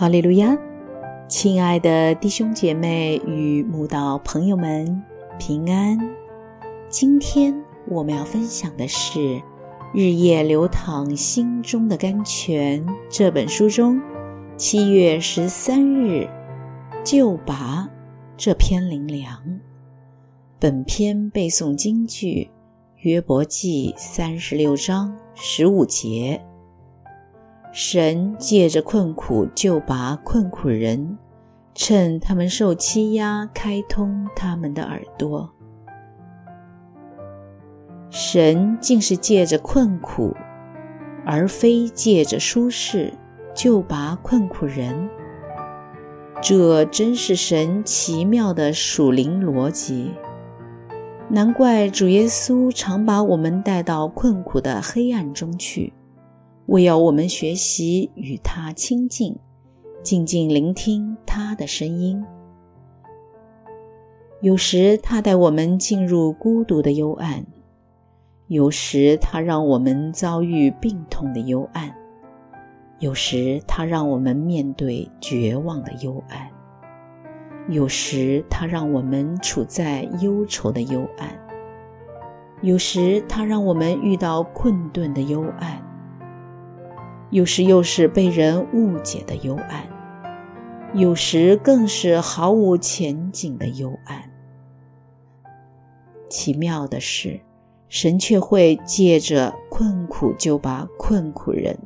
哈利路亚，亲爱的弟兄姐妹与慕道朋友们，平安。今天我们要分享的是《日夜流淌心中的甘泉》这本书中七月十三日就拔这篇灵粮。本篇背诵京剧约伯记三十六章十五节。神借着困苦救拔困苦人，趁他们受欺压，开通他们的耳朵。神竟是借着困苦，而非借着舒适，救拔困苦人。这真是神奇妙的属灵逻辑。难怪主耶稣常把我们带到困苦的黑暗中去。为要我们学习与他亲近，静静聆听他的声音。有时他带我们进入孤独的幽暗，有时他让我们遭遇病痛的幽暗，有时他让我们面对绝望的幽暗，有时他让我们处在忧愁的幽暗，有时他让我们遇到困顿的幽暗。有时又是被人误解的幽暗，有时更是毫无前景的幽暗。奇妙的是，神却会借着困苦救拔困苦人，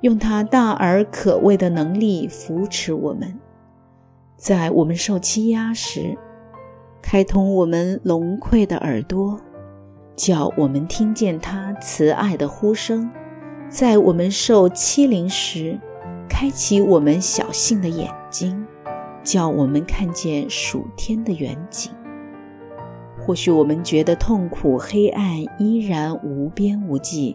用他大而可畏的能力扶持我们，在我们受欺压时，开通我们聋聩的耳朵，叫我们听见他慈爱的呼声。在我们受欺凌时，开启我们小性的眼睛，叫我们看见属天的远景。或许我们觉得痛苦、黑暗依然无边无际，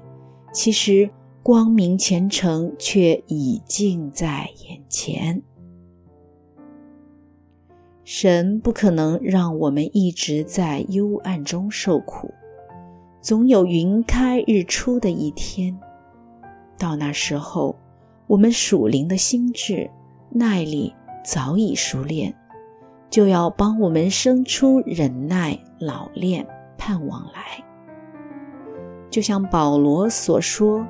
其实光明前程却已近在眼前。神不可能让我们一直在幽暗中受苦，总有云开日出的一天。到那时候，我们属灵的心智、耐力早已熟练，就要帮我们生出忍耐、老练、盼望来。就像保罗所说，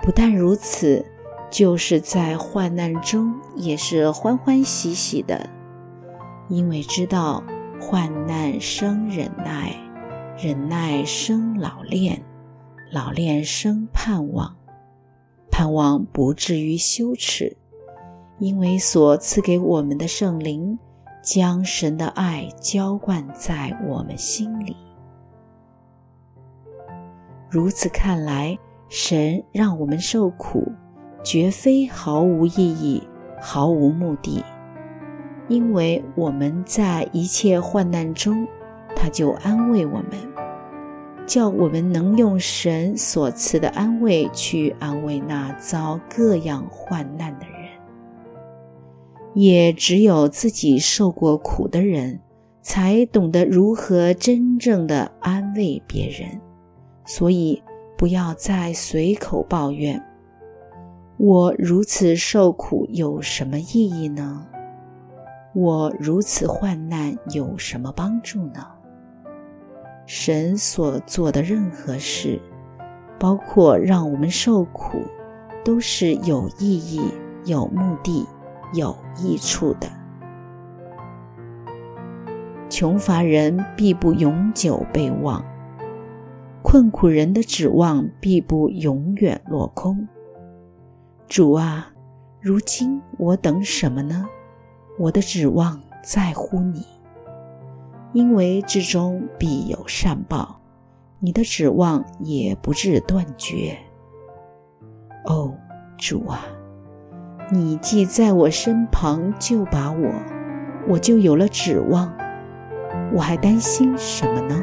不但如此，就是在患难中也是欢欢喜喜的，因为知道患难生忍耐，忍耐生老练，老练生盼望。盼望不至于羞耻，因为所赐给我们的圣灵将神的爱浇灌在我们心里。如此看来，神让我们受苦，绝非毫无意义、毫无目的，因为我们在一切患难中，他就安慰我们。叫我们能用神所赐的安慰去安慰那遭各样患难的人。也只有自己受过苦的人，才懂得如何真正的安慰别人。所以，不要再随口抱怨：“我如此受苦有什么意义呢？我如此患难有什么帮助呢？”神所做的任何事，包括让我们受苦，都是有意义、有目的、有益处的。穷乏人必不永久被忘，困苦人的指望必不永远落空。主啊，如今我等什么呢？我的指望在乎你。因为至终必有善报，你的指望也不至断绝。哦，主啊，你既在我身旁救把我，我就有了指望，我还担心什么呢？